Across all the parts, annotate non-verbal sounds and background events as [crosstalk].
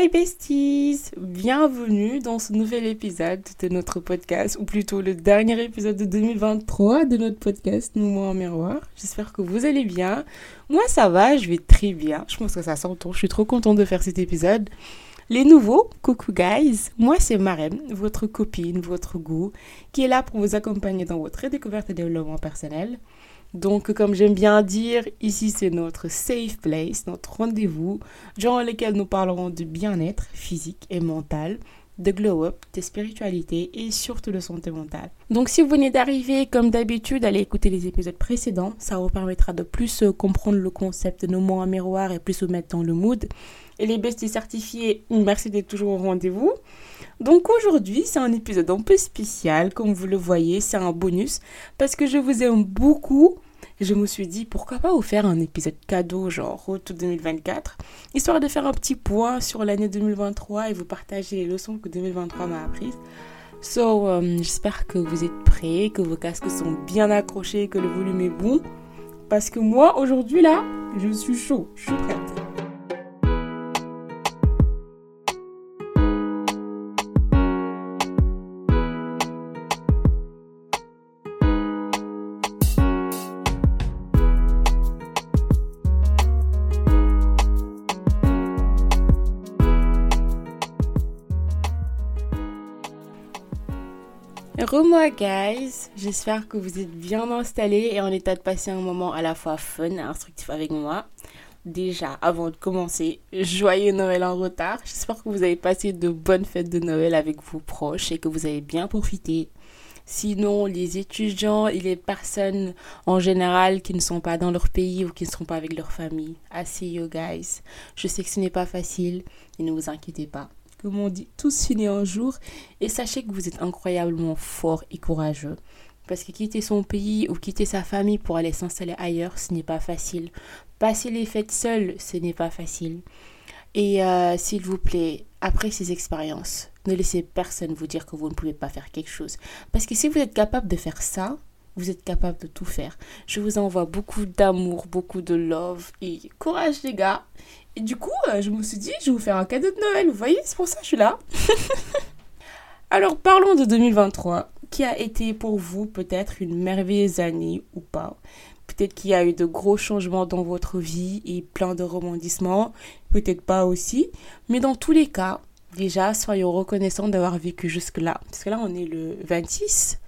Hi besties Bienvenue dans ce nouvel épisode de notre podcast, ou plutôt le dernier épisode de 2023 de notre podcast Nous moi en miroir. J'espère que vous allez bien. Moi ça va, je vais très bien. Je pense que ça s'entend. Je suis trop contente de faire cet épisode. Les nouveaux, coucou guys, moi c'est Marem, votre copine, votre goût, qui est là pour vous accompagner dans votre découverte et développement personnel. Donc, comme j'aime bien dire, ici c'est notre safe place, notre rendez-vous, durant lequel nous parlerons de bien-être physique et mental, de glow-up, de spiritualité et surtout de santé mentale. Donc si vous venez d'arriver, comme d'habitude, allez écouter les épisodes précédents. Ça vous permettra de plus euh, comprendre le concept de nos mots en miroir et plus vous mettre dans le mood. Et les besties certifiés, merci d'être toujours au rendez-vous. Donc aujourd'hui, c'est un épisode un peu spécial, comme vous le voyez, c'est un bonus, parce que je vous aime beaucoup. Je me suis dit, pourquoi pas vous faire un épisode cadeau, genre Road 2024, histoire de faire un petit point sur l'année 2023 et vous partager les leçons que 2023 m'a apprises. So, euh, j'espère que vous êtes prêts, que vos casques sont bien accrochés, que le volume est bon. Parce que moi, aujourd'hui, là, je suis chaud, je suis prête. Re-moi guys, j'espère que vous êtes bien installés et en état de passer un moment à la fois fun et instructif avec moi. Déjà, avant de commencer, joyeux Noël en retard. J'espère que vous avez passé de bonnes fêtes de Noël avec vos proches et que vous avez bien profité. Sinon, les étudiants et les personnes en général qui ne sont pas dans leur pays ou qui ne sont pas avec leur famille, I see guys. Je sais que ce n'est pas facile et ne vous inquiétez pas comme on dit, tous finir un jour. Et sachez que vous êtes incroyablement fort et courageux. Parce que quitter son pays ou quitter sa famille pour aller s'installer ailleurs, ce n'est pas facile. Passer les fêtes seul, ce n'est pas facile. Et euh, s'il vous plaît, après ces expériences, ne laissez personne vous dire que vous ne pouvez pas faire quelque chose. Parce que si vous êtes capable de faire ça, vous êtes capable de tout faire. Je vous envoie beaucoup d'amour, beaucoup de love et courage les gars. Et du coup, euh, je me suis dit, je vais vous faire un cadeau de Noël. Vous voyez, c'est pour ça que je suis là. [laughs] Alors, parlons de 2023, qui a été pour vous peut-être une merveilleuse année ou pas? Peut-être qu'il y a eu de gros changements dans votre vie et plein de rebondissements. Peut-être pas aussi. Mais dans tous les cas, déjà, soyons reconnaissants d'avoir vécu jusque-là. Parce que là, on est le 26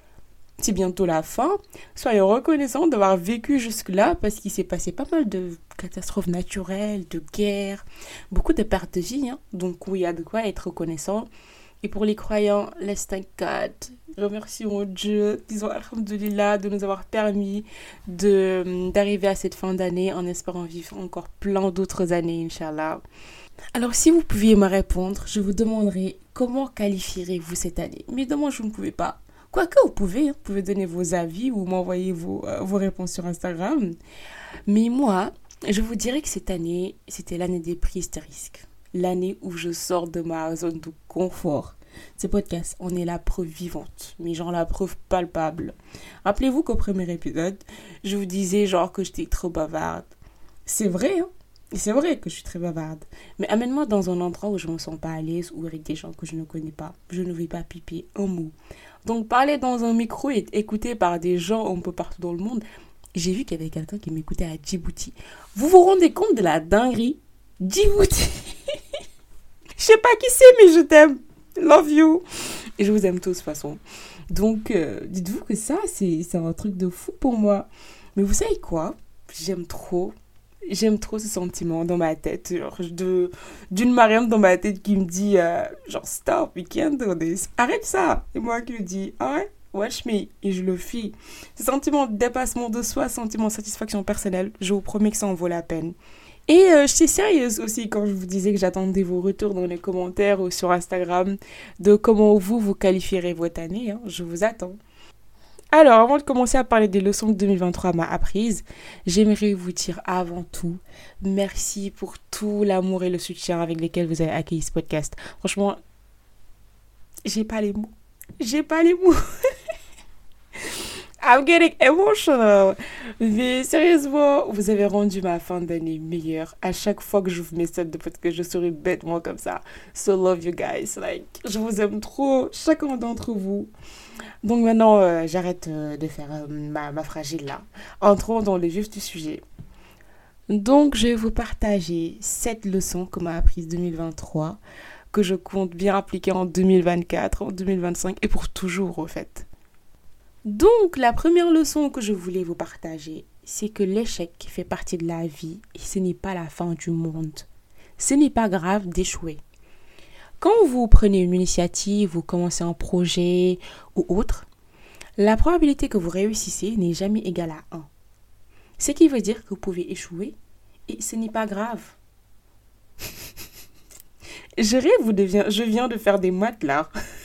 c'est bientôt la fin. Soyons reconnaissants d'avoir vécu jusque-là parce qu'il s'est passé pas mal de catastrophes naturelles, de guerres, beaucoup de pertes de vie. Hein. Donc oui, il y a de quoi être reconnaissant. Et pour les croyants, thank God. Remercions Dieu, disons Alhamdulillah de nous avoir permis d'arriver à cette fin d'année en espérant vivre encore plein d'autres années, Inch'Allah. Alors si vous pouviez me répondre, je vous demanderai comment qualifierez-vous cette année? Mais moi, je ne pouvais pas. Quoique vous pouvez, hein, vous pouvez donner vos avis ou m'envoyer vos, euh, vos réponses sur Instagram. Mais moi, je vous dirais que cette année, c'était l'année des prises de risques. L'année où je sors de ma zone de confort. Ce podcast, on est la preuve vivante, mais genre la preuve palpable. Rappelez-vous qu'au premier épisode, je vous disais genre que j'étais trop bavarde. C'est vrai, hein c'est vrai que je suis très bavarde. Mais amène-moi dans un endroit où je me sens pas à l'aise ou avec des gens que je ne connais pas. Je ne vais pas piper un mot. Donc parler dans un micro et écouter par des gens un peu partout dans le monde, j'ai vu qu'il y avait quelqu'un qui m'écoutait à Djibouti. Vous vous rendez compte de la dinguerie? Djibouti [laughs] Je sais pas qui c'est, mais je t'aime. Love you. Et je vous aime tous de toute façon. Donc, euh, dites-vous que ça, c'est un truc de fou pour moi. Mais vous savez quoi? J'aime trop j'aime trop ce sentiment dans ma tête, genre d'une Mariam dans ma tête qui me dit euh, genre stop, we can't do this, arrête ça, et moi qui lui dis ah ouais, watch me, et je le fais. Ce sentiment de dépassement de soi, sentiment de satisfaction personnelle, je vous promets que ça en vaut la peine. Et euh, je suis sérieuse aussi quand je vous disais que j'attendais vos retours dans les commentaires ou sur Instagram de comment vous vous qualifierez votre année. Hein. Je vous attends. Alors, avant de commencer à parler des leçons que 2023 m'a apprises, j'aimerais vous dire avant tout merci pour tout l'amour et le soutien avec lesquels vous avez accueilli ce podcast. Franchement, j'ai pas les mots. J'ai pas les mots. [laughs] I'm getting emotional. Mais sérieusement, vous avez rendu ma fin d'année meilleure. À chaque fois que vous mets ça de que je serai bêtement comme ça. So love you guys. Like, je vous aime trop, chacun d'entre vous. Donc maintenant, euh, j'arrête euh, de faire euh, ma, ma fragile là. Entrons dans le vif du sujet. Donc, je vais vous partager cette leçon que m'a apprise 2023, que je compte bien appliquer en 2024, en 2025 et pour toujours, au fait. Donc, la première leçon que je voulais vous partager, c'est que l'échec fait partie de la vie et ce n'est pas la fin du monde. Ce n'est pas grave d'échouer. Quand vous prenez une initiative, vous commencez un projet ou autre, la probabilité que vous réussissez n'est jamais égale à 1. Ce qui veut dire que vous pouvez échouer et ce n'est pas grave. [laughs] je rêve ou je viens de faire des maths là. [laughs]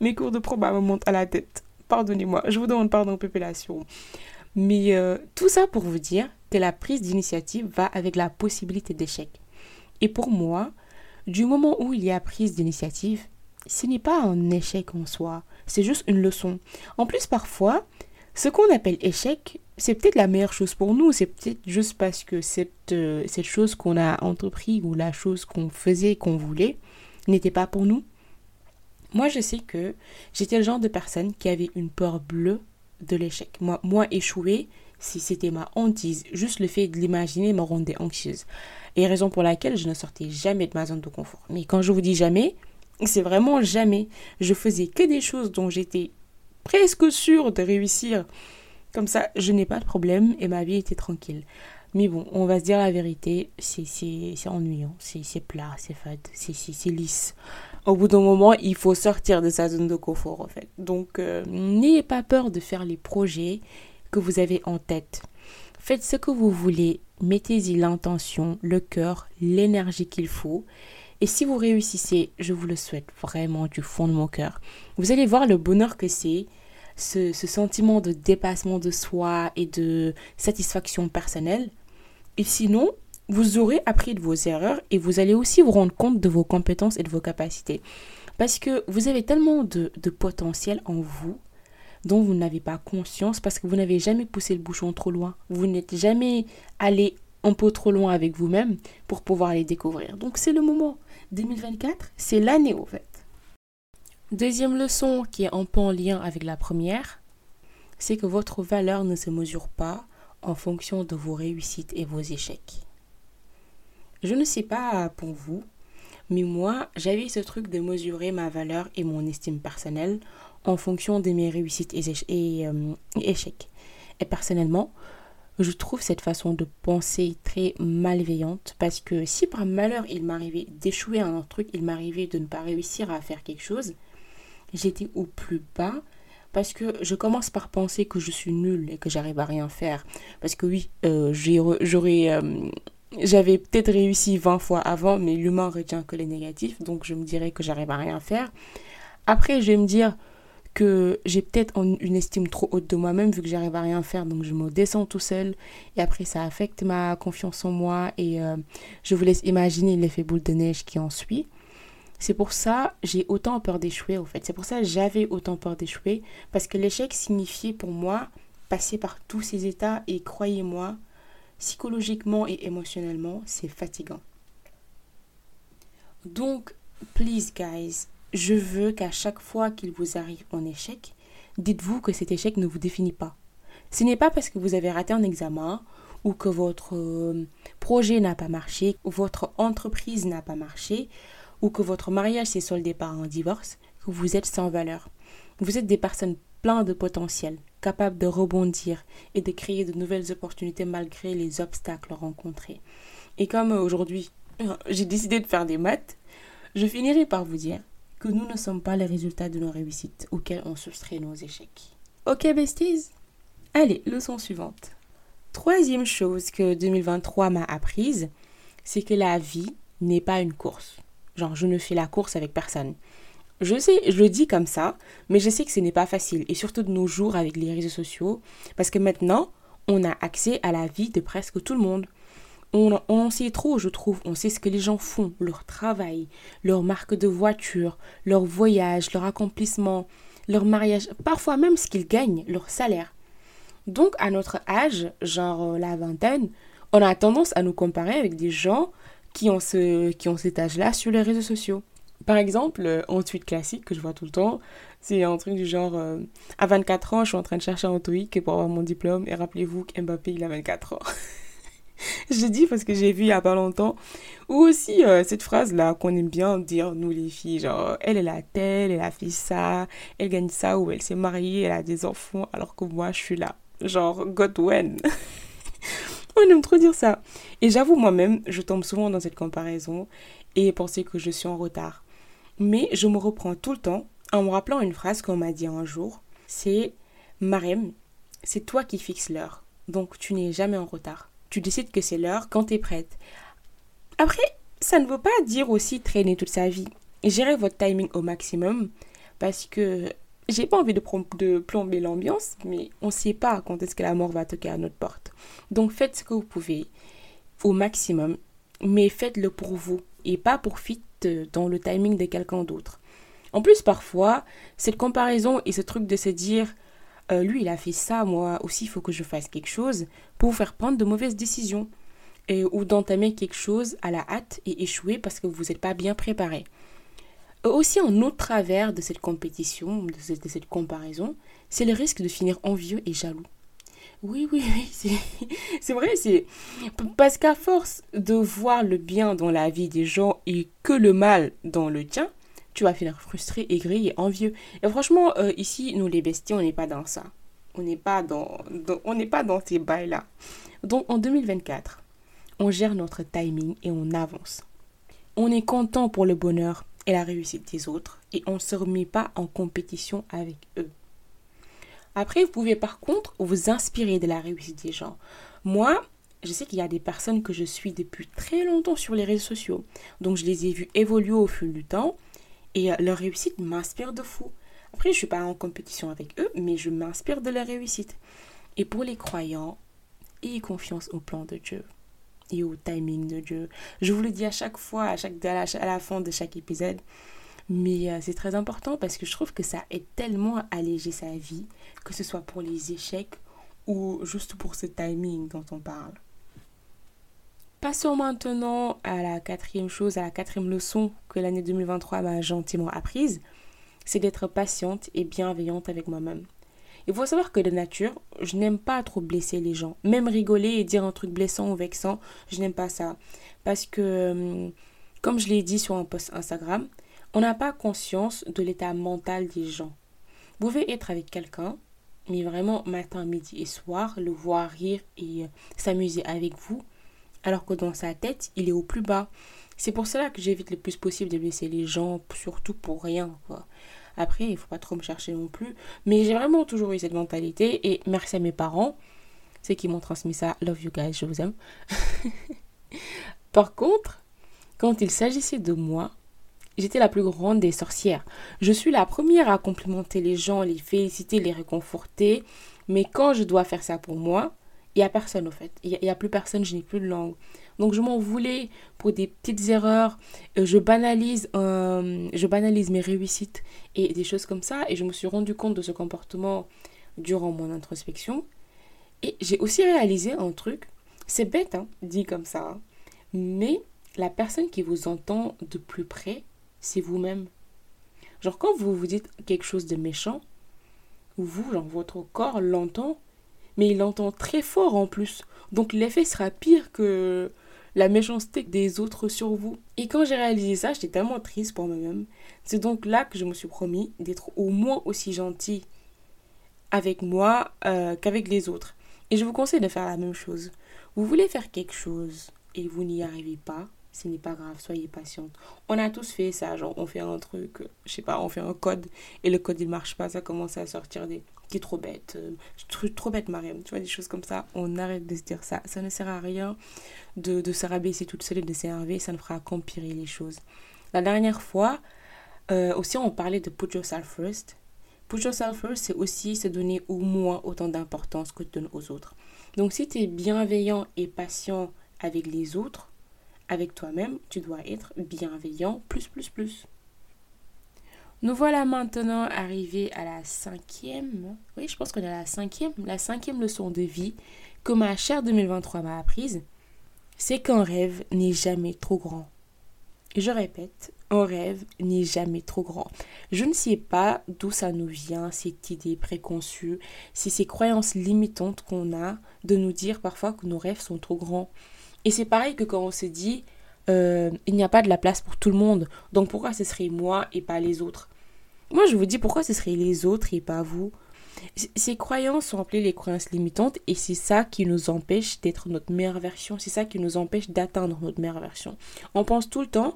Mes cours de proba me montent à la tête. Pardonnez-moi, je vous demande pardon, population. Mais euh, tout ça pour vous dire que la prise d'initiative va avec la possibilité d'échec. Et pour moi, du moment où il y a prise d'initiative, ce n'est pas un échec en soi, c'est juste une leçon. En plus, parfois, ce qu'on appelle échec, c'est peut-être la meilleure chose pour nous, c'est peut-être juste parce que cette, euh, cette chose qu'on a entrepris ou la chose qu'on faisait, qu'on voulait, n'était pas pour nous. Moi, je sais que j'étais le genre de personne qui avait une peur bleue de l'échec. Moi, moi échouer, si c'était ma hantise, juste le fait de l'imaginer me rendait anxieuse. Et raison pour laquelle je ne sortais jamais de ma zone de confort. Mais quand je vous dis jamais, c'est vraiment jamais. Je faisais que des choses dont j'étais presque sûre de réussir comme ça, je n'ai pas de problème et ma vie était tranquille. Mais bon, on va se dire la vérité, c'est ennuyant, c'est plat, c'est fade, c'est lisse. Au bout d'un moment, il faut sortir de sa zone de confort, en fait. Donc, euh, n'ayez pas peur de faire les projets que vous avez en tête. Faites ce que vous voulez, mettez-y l'intention, le cœur, l'énergie qu'il faut. Et si vous réussissez, je vous le souhaite vraiment du fond de mon cœur. Vous allez voir le bonheur que c'est ce, sentiment de dépassement de soi et de satisfaction personnelle. Et sinon, vous aurez appris de vos erreurs et vous allez aussi vous rendre compte de vos compétences et de vos capacités. Parce que vous avez tellement de, potentiel en vous dont vous n'avez pas conscience parce que vous n'avez jamais poussé le bouchon trop loin. Vous n'êtes jamais allé un peu trop loin avec vous-même pour pouvoir les découvrir. Donc c'est le moment. 2024, c'est l'année au fait. Deuxième leçon qui est un peu en lien avec la première, c'est que votre valeur ne se mesure pas en fonction de vos réussites et vos échecs. Je ne sais pas pour vous, mais moi, j'avais ce truc de mesurer ma valeur et mon estime personnelle en fonction de mes réussites et, euh, échecs. Et personnellement, je trouve cette façon de penser très malveillante parce que si par malheur il m'arrivait d'échouer à un truc, il m'arrivait de ne pas réussir à faire quelque chose, j'étais au plus bas parce que je commence par penser que je suis nulle et que j'arrive à rien faire. Parce que oui, euh, j'aurais, euh, j'avais peut-être réussi 20 fois avant, mais l'humain retient que les négatifs, donc je me dirais que j'arrive à rien faire. Après, je vais me dire que j'ai peut-être une estime trop haute de moi-même vu que j'arrive à rien faire, donc je me descends tout seul. Et après, ça affecte ma confiance en moi et euh, je vous laisse imaginer l'effet boule de neige qui en suit. C'est pour ça j'ai autant peur d'échouer, au fait. C'est pour ça j'avais autant peur d'échouer, parce que l'échec signifiait pour moi passer par tous ces états, et croyez-moi, psychologiquement et émotionnellement, c'est fatigant. Donc, please guys, je veux qu'à chaque fois qu'il vous arrive un échec, dites-vous que cet échec ne vous définit pas. Ce n'est pas parce que vous avez raté un examen ou que votre euh, projet n'a pas marché, ou votre entreprise n'a pas marché, ou que votre mariage s'est soldé par un divorce, que vous êtes sans valeur. Vous êtes des personnes pleines de potentiel, capables de rebondir et de créer de nouvelles opportunités malgré les obstacles rencontrés. Et comme aujourd'hui, [laughs] j'ai décidé de faire des maths, je finirai par vous dire que nous ne sommes pas les résultats de nos réussites auxquelles on soustrait nos échecs. Ok, besties? Allez, leçon suivante. Troisième chose que 2023 m'a apprise, c'est que la vie n'est pas une course. Genre, je ne fais la course avec personne. Je sais, je le dis comme ça, mais je sais que ce n'est pas facile. Et surtout de nos jours avec les réseaux sociaux. Parce que maintenant, on a accès à la vie de presque tout le monde. On, en sait trop, je trouve. On sait ce que les gens font, leur travail, leur marque de voiture, leur voyage, leur accomplissement, leur mariage, parfois même ce qu'ils gagnent, leur salaire. Donc à notre âge, genre euh, la vingtaine, on a tendance à nous comparer avec des gens qui ont, ce, qui ont cet âge-là sur les réseaux sociaux. Par exemple, euh, un tweet classique que je vois tout le temps, c'est un truc du genre euh, à 24 ans, je suis en train de chercher un TOEIC pour avoir mon diplôme et rappelez-vous qu'Mbappé il a 24 ans. [laughs] je dis parce que j'ai vu il y a pas longtemps. Ou aussi euh, cette phrase-là qu'on aime bien dire, nous les filles, genre, elle, elle a telle, elle a fait ça, elle gagne ça, ou elle s'est mariée, elle a des enfants, alors que moi, je suis là. Genre, God when [laughs] On aime trop dire ça. Et j'avoue, moi-même, je tombe souvent dans cette comparaison et penser que je suis en retard. Mais je me reprends tout le temps en me rappelant une phrase qu'on m'a dit un jour. C'est Marem, c'est toi qui fixes l'heure. Donc tu n'es jamais en retard. Tu décides que c'est l'heure quand tu es prête. Après, ça ne veut pas dire aussi traîner toute sa vie. Gérez votre timing au maximum parce que j'ai pas envie de, de plomber l'ambiance, mais on ne sait pas quand est-ce que la mort va toquer à notre porte. Donc faites ce que vous pouvez au maximum, mais faites-le pour vous et pas pour fit dans le timing de quelqu'un d'autre. En plus, parfois, cette comparaison et ce truc de se dire euh, lui, il a fait ça, moi aussi, il faut que je fasse quelque chose pour vous faire prendre de mauvaises décisions. Et, ou d'entamer quelque chose à la hâte et échouer parce que vous n'êtes pas bien préparé. Euh, aussi, un autre travers de cette compétition, de cette, de cette comparaison, c'est le risque de finir envieux et jaloux. Oui, oui, oui, [laughs] c'est vrai, c'est parce qu'à force de voir le bien dans la vie des gens et que le mal dans le tien, tu vas finir frustré, aigri et envieux. Et franchement, euh, ici, nous les bestiaux, on n'est pas dans ça. On n'est pas dans, on n'est pas dans ces bails-là. Donc en 2024, on gère notre timing et on avance. On est content pour le bonheur et la réussite des autres et on ne se remet pas en compétition avec eux. Après, vous pouvez par contre vous inspirer de la réussite des gens. Moi, je sais qu'il y a des personnes que je suis depuis très longtemps sur les réseaux sociaux. Donc je les ai vues évoluer au fil du temps et euh, leur réussite m'inspire de fou. Après, je ne suis pas en compétition avec eux, mais je m'inspire de leur réussite. Et pour les croyants, ayez confiance au plan de Dieu et au timing de Dieu. Je vous le dis à chaque fois, à, chaque, à, la, fin de chaque épisode. Mais euh, c'est très important parce que je trouve que ça aide tellement à alléger sa vie, que ce soit pour les échecs ou juste pour ce timing dont on parle. Passons maintenant à la quatrième chose, à la quatrième leçon que l'année 2023 m'a gentiment apprise, c'est d'être patiente et bienveillante avec moi-même. Il faut savoir que de nature, je n'aime pas trop blesser les gens. Même rigoler et dire un truc blessant ou vexant, je n'aime pas ça. Parce que, hum, comme je l'ai dit sur un post Instagram, on n'a pas conscience de l'état mental des gens. Vous pouvez être avec quelqu'un, mais vraiment matin, midi et soir, le voir rire et euh, s'amuser avec vous, alors que dans sa tête, il est au plus bas. C'est pour cela que j'évite le plus possible de blesser les gens, surtout pour rien. Après, il faut pas trop me chercher non plus. Mais j'ai vraiment toujours eu cette mentalité et merci à mes parents, ceux qui m'ont transmis ça. Love you guys, je vous aime. [laughs] Par contre, quand il s'agissait de moi, j'étais la plus grande des sorcières. Je suis la première à complimenter les gens, les féliciter, les réconforter. Mais quand je dois faire ça pour moi, il n'y a personne au fait. Il n'y a, plus personne, je n'ai plus de langue. Donc je m'en voulais pour des petites erreurs. Euh, je, banalise, euh, je banalise mes réussites et des choses comme ça. Et je me suis rendu compte de ce comportement durant mon introspection. Et j'ai aussi réalisé un truc. C'est bête, hein, dit comme ça. Hein. mais la personne qui vous entend de plus près, c'est vous-même. Genre quand vous vous dites quelque chose de méchant, vous, genre votre corps l'entend mais il entend très fort en plus. Donc l'effet sera pire que la méchanceté des autres sur vous. Et quand j'ai réalisé ça, j'étais tellement triste pour moi-même. C'est donc là que je me suis promis d'être au moins aussi gentil avec moi euh, qu'avec les autres. Et je vous conseille de faire la même chose. Vous voulez faire quelque chose et vous n'y arrivez pas, ce n'est pas grave, soyez patiente. On a tous fait ça, genre on fait un truc, je sais pas, on fait un code et le code il marche pas, ça commence à sortir des qui est trop bête, euh, trop, bête Mariam, tu vois, des choses comme ça, on arrête de se dire ça, ça ne sert à rien de, de se rabaisser toute seule et de s'énerver, ça ne fera qu'empirer les choses. La dernière fois, euh, aussi on parlait de put yourself first. Put yourself first, c'est aussi se donner au moins autant d'importance que tu donnes aux autres. Donc si tu es bienveillant et patient avec les autres, avec toi-même, tu dois être bienveillant plus plus plus. Nous voilà maintenant arrivés à la cinquième, oui je pense qu'on est à la cinquième, la cinquième leçon de vie que ma chère 2023 m'a apprise, c'est qu'un rêve n'est jamais trop grand. Je répète, un rêve n'est jamais trop grand. Je ne sais pas d'où ça nous vient, cette idée préconçue, c'est ces croyances limitantes qu'on a de nous dire parfois que nos rêves sont trop grands. Et c'est pareil que quand on se dit euh, il n'y a pas de la place pour tout le monde, donc pourquoi ce serait moi et pas les autres? Moi je vous dis pourquoi ce serait les autres et pas vous ces croyances sont appelées les croyances limitantes et c'est ça qui nous empêche d'être notre meilleure version, c'est ça qui nous empêche d'atteindre notre meilleure version. On pense tout le temps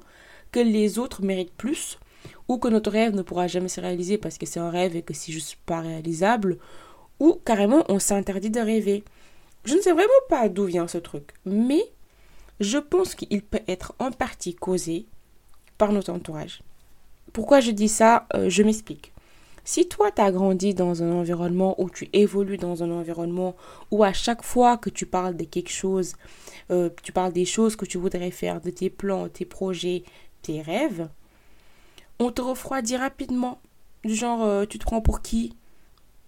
que les autres méritent plus ou que notre rêve ne pourra jamais se réaliser parce que c'est un rêve et que c'est juste pas réalisable ou carrément on s'interdit de rêver. Je ne sais vraiment pas d'où vient ce truc, mais je pense qu'il peut être en partie causé par notre entourage. Pourquoi je dis ça euh, Je m'explique. Si toi, tu as grandi dans un environnement où tu évolues dans un environnement où à chaque fois que tu parles de quelque chose, euh, tu parles des choses que tu voudrais faire, de tes plans, tes projets, tes rêves, on te refroidit rapidement. Du genre, euh, tu te prends pour qui?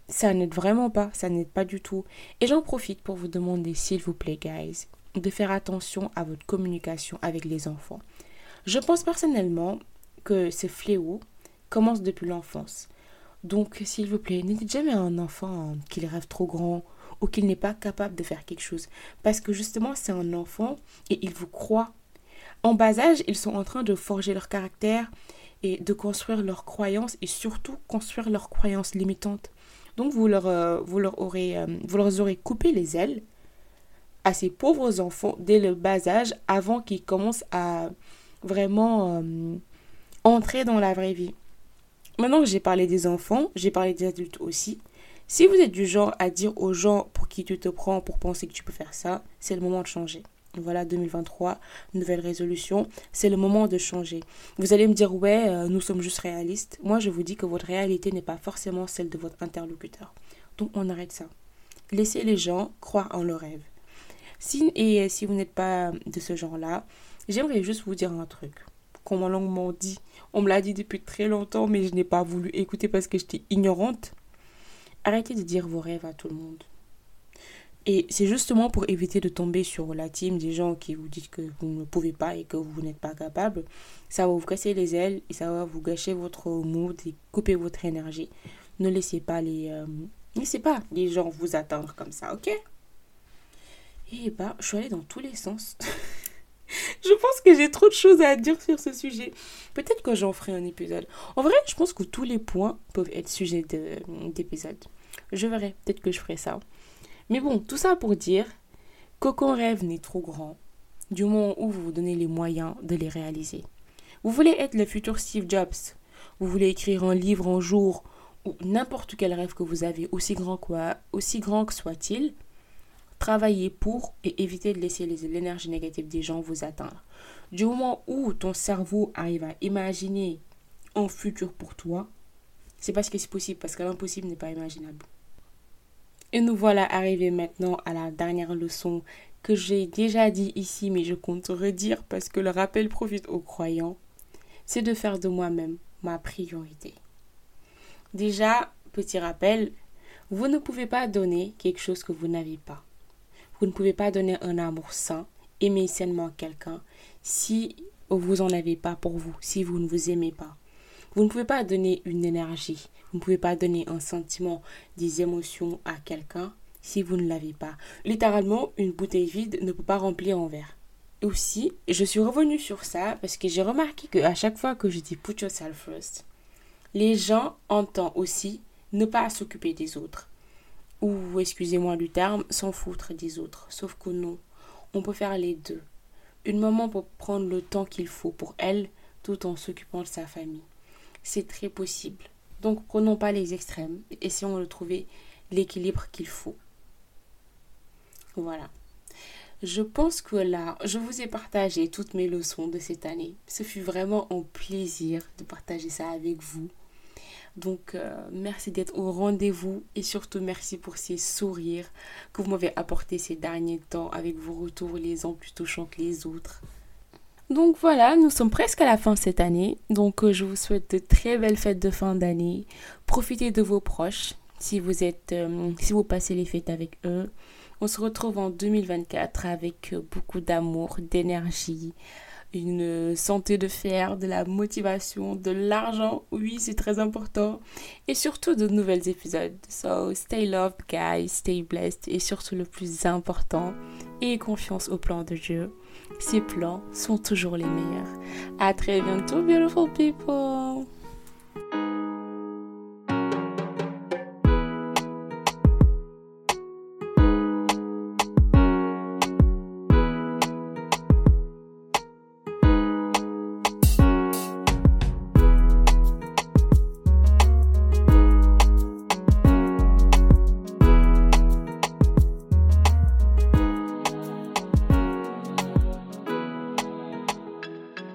Ça n'aide vraiment pas, ça n'aide pas du tout. Et j'en profite pour vous demander, s'il vous plaît, guys, de faire attention à votre communication avec les enfants. Je pense personnellement que ce fléau commence depuis l'enfance. Donc, s'il vous plaît, ne dites jamais à un enfant qu'il rêve trop grand ou qu'il n'est pas capable de faire quelque chose. Parce que justement, c'est un enfant et il vous croit en bas âge, ils sont en train de forger leur caractère et de construire leurs croyances et surtout construire leurs croyances limitantes. Donc vous leur, euh, vous leur, aurez, euh, vous leur aurez coupé les ailes à ces pauvres enfants dès le bas âge avant qu'ils commencent à vraiment euh, entrer dans la vraie vie. Maintenant que j'ai parlé des enfants, j'ai parlé des adultes aussi. Si vous êtes du genre à dire aux gens pour qui tu te prends pour penser que tu peux faire ça, c'est le moment de changer. Voilà, 2023, nouvelle résolution. C'est le moment de changer. Vous allez me dire, ouais, euh, nous sommes juste réalistes. Moi, je vous dis que votre réalité n'est pas forcément celle de votre interlocuteur. Donc, on arrête ça. Laissez les gens croire en leurs rêves. Si, et si vous n'êtes pas de ce genre-là, j'aimerais juste vous dire un truc qu'on m'a longuement dit. On me l'a dit depuis très longtemps, mais je n'ai pas voulu écouter parce que j'étais ignorante. Arrêtez de dire vos rêves à tout le monde. Et c'est justement pour éviter de tomber sur la team des gens qui vous disent que vous ne pouvez pas et que vous n'êtes pas capable. Ça va vous casser les ailes et ça va vous gâcher votre mood et couper votre énergie. Ne laissez pas les, euh, laissez pas les gens vous atteindre comme ça, ok? Et bah, je suis allée dans tous les sens. [laughs] je pense que j'ai trop de choses à dire sur ce sujet. Peut-être que j'en ferai un épisode. En vrai, je pense que tous les points peuvent être sujets d'épisode. Je verrai. Peut-être que je ferai ça. Mais bon, tout ça pour dire qu'aucun rêve n'est trop grand du moment où vous vous donnez les moyens de les réaliser. Vous voulez être le futur Steve Jobs, vous voulez écrire un livre un jour ou n'importe quel rêve que vous avez, aussi grand, quoi, aussi grand que soit-il, travaillez pour et évitez de laisser l'énergie négative des gens vous atteindre. Du moment où ton cerveau arrive à imaginer un futur pour toi, c'est parce que c'est possible, parce que l'impossible n'est pas imaginable. Et nous voilà arrivés maintenant à la dernière leçon que j'ai déjà dit ici, mais je compte redire parce que le rappel profite aux croyants. C'est de faire de moi-même ma priorité. Déjà, petit rappel, vous ne pouvez pas donner quelque chose que vous n'avez pas. Vous ne pouvez pas donner un amour sain, aimer sainement quelqu'un, si vous n'en avez pas pour vous, si vous ne vous aimez pas. Vous ne pouvez pas donner une énergie, vous ne pouvez pas donner un sentiment, des émotions à quelqu'un si vous ne l'avez pas. Littéralement, une bouteille vide ne peut pas remplir un verre. Aussi, je suis revenue sur ça parce que j'ai remarqué qu'à chaque fois que je dis put yourself first, les gens entendent aussi ne pas s'occuper des autres. Ou, excusez-moi du terme, s'en foutre des autres. Sauf que non, on peut faire les deux. Une maman peut prendre le temps qu'il faut pour elle tout en s'occupant de sa famille c'est très possible. Donc prenons pas les extrêmes, essayons de trouver l'équilibre qu'il faut. Voilà. Je pense que là, je vous ai partagé toutes mes leçons de cette année. Ce fut vraiment un plaisir de partager ça avec vous. Donc, euh, merci d'être au rendez-vous et surtout merci pour ces sourires que vous m'avez apportés ces derniers temps avec vos retours les uns plus touchants que les autres. Donc voilà, nous sommes presque à la fin cette année. Donc euh, je vous souhaite de très belles fêtes de fin d'année. Profitez de vos proches si vous êtes euh, si vous passez les fêtes avec eux. On se retrouve en 2024 avec beaucoup d'amour, d'énergie, une santé de fer, de la motivation, de l'argent. Oui, c'est très important. Et surtout de nouveaux épisodes. So, stay loved, guys, stay blessed. Et surtout, le plus important, ayez confiance au plan de Dieu. Ses plans sont toujours les meilleurs. À très bientôt, beautiful people.